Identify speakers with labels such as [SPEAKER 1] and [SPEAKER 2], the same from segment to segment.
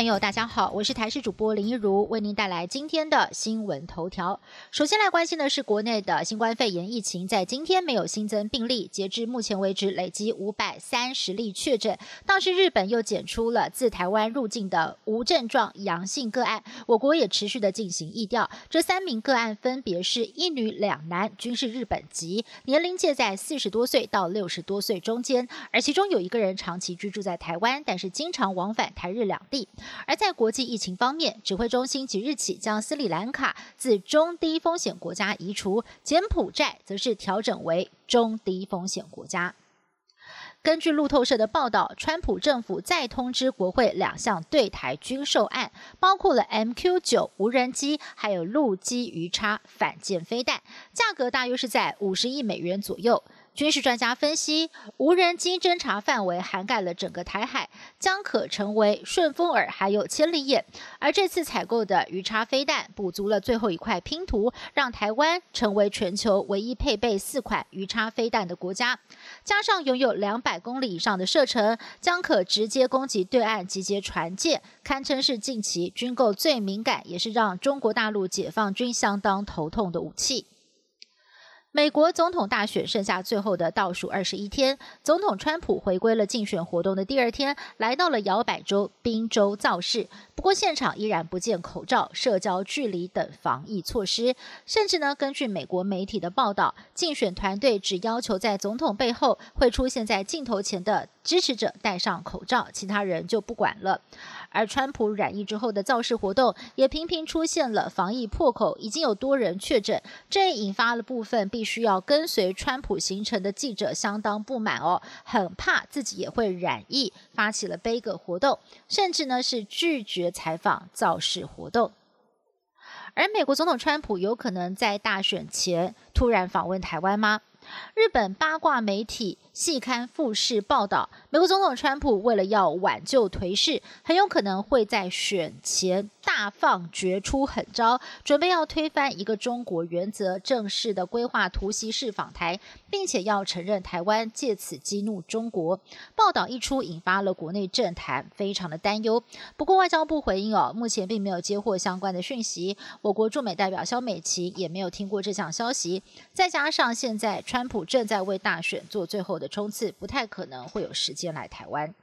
[SPEAKER 1] 朋友，大家好，我是台视主播林一如，为您带来今天的新闻头条。首先来关心的是国内的新冠肺炎疫情，在今天没有新增病例，截至目前为止累积五百三十例确诊。倒是日本又检出了自台湾入境的无症状阳性个案，我国也持续的进行疫调。这三名个案分别是一女两男，均是日本籍，年龄介在四十多岁到六十多岁中间，而其中有一个人长期居住在台湾，但是经常往返台日两地。而在国际疫情方面，指挥中心即日起将斯里兰卡自中低风险国家移除，柬埔寨则是调整为中低风险国家。根据路透社的报道，川普政府再通知国会两项对台军售案，包括了 MQ 九无人机，还有陆基鱼叉反舰飞弹，价格大约是在五十亿美元左右。军事专家分析，无人机侦察范围涵盖了整个台海，将可成为顺风耳，还有千里眼。而这次采购的鱼叉飞弹，补足了最后一块拼图，让台湾成为全球唯一配备四款鱼叉飞弹的国家。加上拥有两百公里以上的射程，将可直接攻击对岸集结船舰，堪称是近期军购最敏感，也是让中国大陆解放军相当头痛的武器。美国总统大选剩下最后的倒数二十一天，总统川普回归了竞选活动的第二天，来到了摇摆州宾州造势。不过现场依然不见口罩、社交距离等防疫措施，甚至呢，根据美国媒体的报道，竞选团队只要求在总统背后会出现在镜头前的支持者戴上口罩，其他人就不管了。而川普染疫之后的造势活动也频频出现了防疫破口，已经有多人确诊，这也引发了部分必须要跟随川普行程的记者相当不满哦，很怕自己也会染疫，发起了悲歌活动，甚至呢是拒绝采访造势活动。而美国总统川普有可能在大选前突然访问台湾吗？日本八卦媒体细刊富士报道，美国总统川普为了要挽救颓势，很有可能会在选前。大放绝出狠招，准备要推翻一个中国原则，正式的规划突袭式访台，并且要承认台湾，借此激怒中国。报道一出，引发了国内政坛非常的担忧。不过外交部回应哦，目前并没有接获相关的讯息。我国驻美代表肖美琪也没有听过这项消息。再加上现在川川普正在为大选做最后的冲刺，不太可能会有时间来台湾。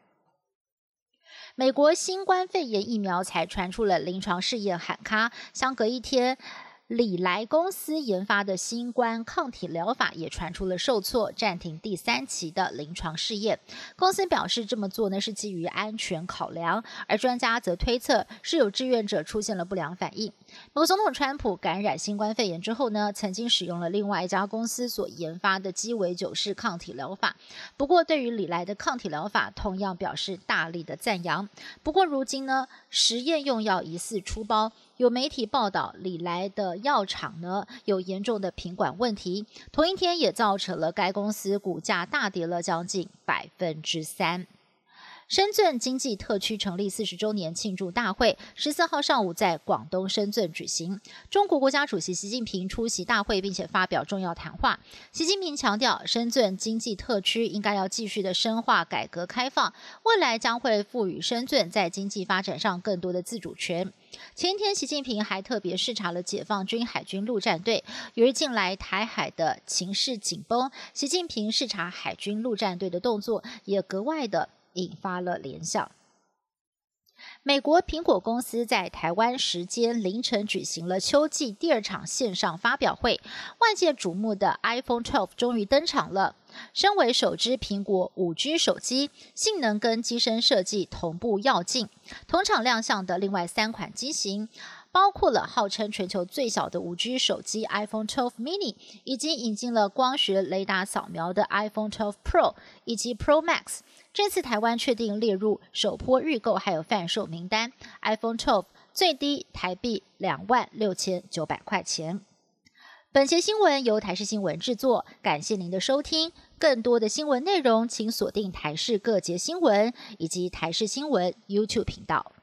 [SPEAKER 1] 美国新冠肺炎疫苗才传出了临床试验喊卡，相隔一天。李来公司研发的新冠抗体疗法也传出了受挫，暂停第三期的临床试验。公司表示这么做呢是基于安全考量，而专家则推测是有志愿者出现了不良反应。美国总统川普感染新冠肺炎之后呢，曾经使用了另外一家公司所研发的鸡尾酒式抗体疗法。不过对于李来的抗体疗法，同样表示大力的赞扬。不过如今呢，实验用药疑似出包。有媒体报道，李来的药厂呢有严重的品管问题，同一天也造成了该公司股价大跌了将近百分之三。深圳经济特区成立四十周年庆祝大会十四号上午在广东深圳举行，中国国家主席习近平出席大会，并且发表重要谈话。习近平强调，深圳经济特区应该要继续的深化改革开放，未来将会赋予深圳在经济发展上更多的自主权。前天，习近平还特别视察了解放军海军陆战队。由于近来台海的情势紧绷，习近平视察海军陆战队的动作也格外的。引发了联想。美国苹果公司在台湾时间凌晨举行了秋季第二场线上发表会，外界瞩目的 iPhone 12终于登场了。身为首支苹果五 G 手机，性能跟机身设计同步要进。同场亮相的另外三款机型。包括了号称全球最小的五 G 手机 iPhone 12 mini，以及引进了光学雷达扫描的 iPhone 12 Pro 以及 Pro Max。这次台湾确定列入首波预购还有贩售名单，iPhone 12最低台币两万六千九百块钱。本节新闻由台视新闻制作，感谢您的收听。更多的新闻内容，请锁定台视各节新闻以及台视新闻 YouTube 频道。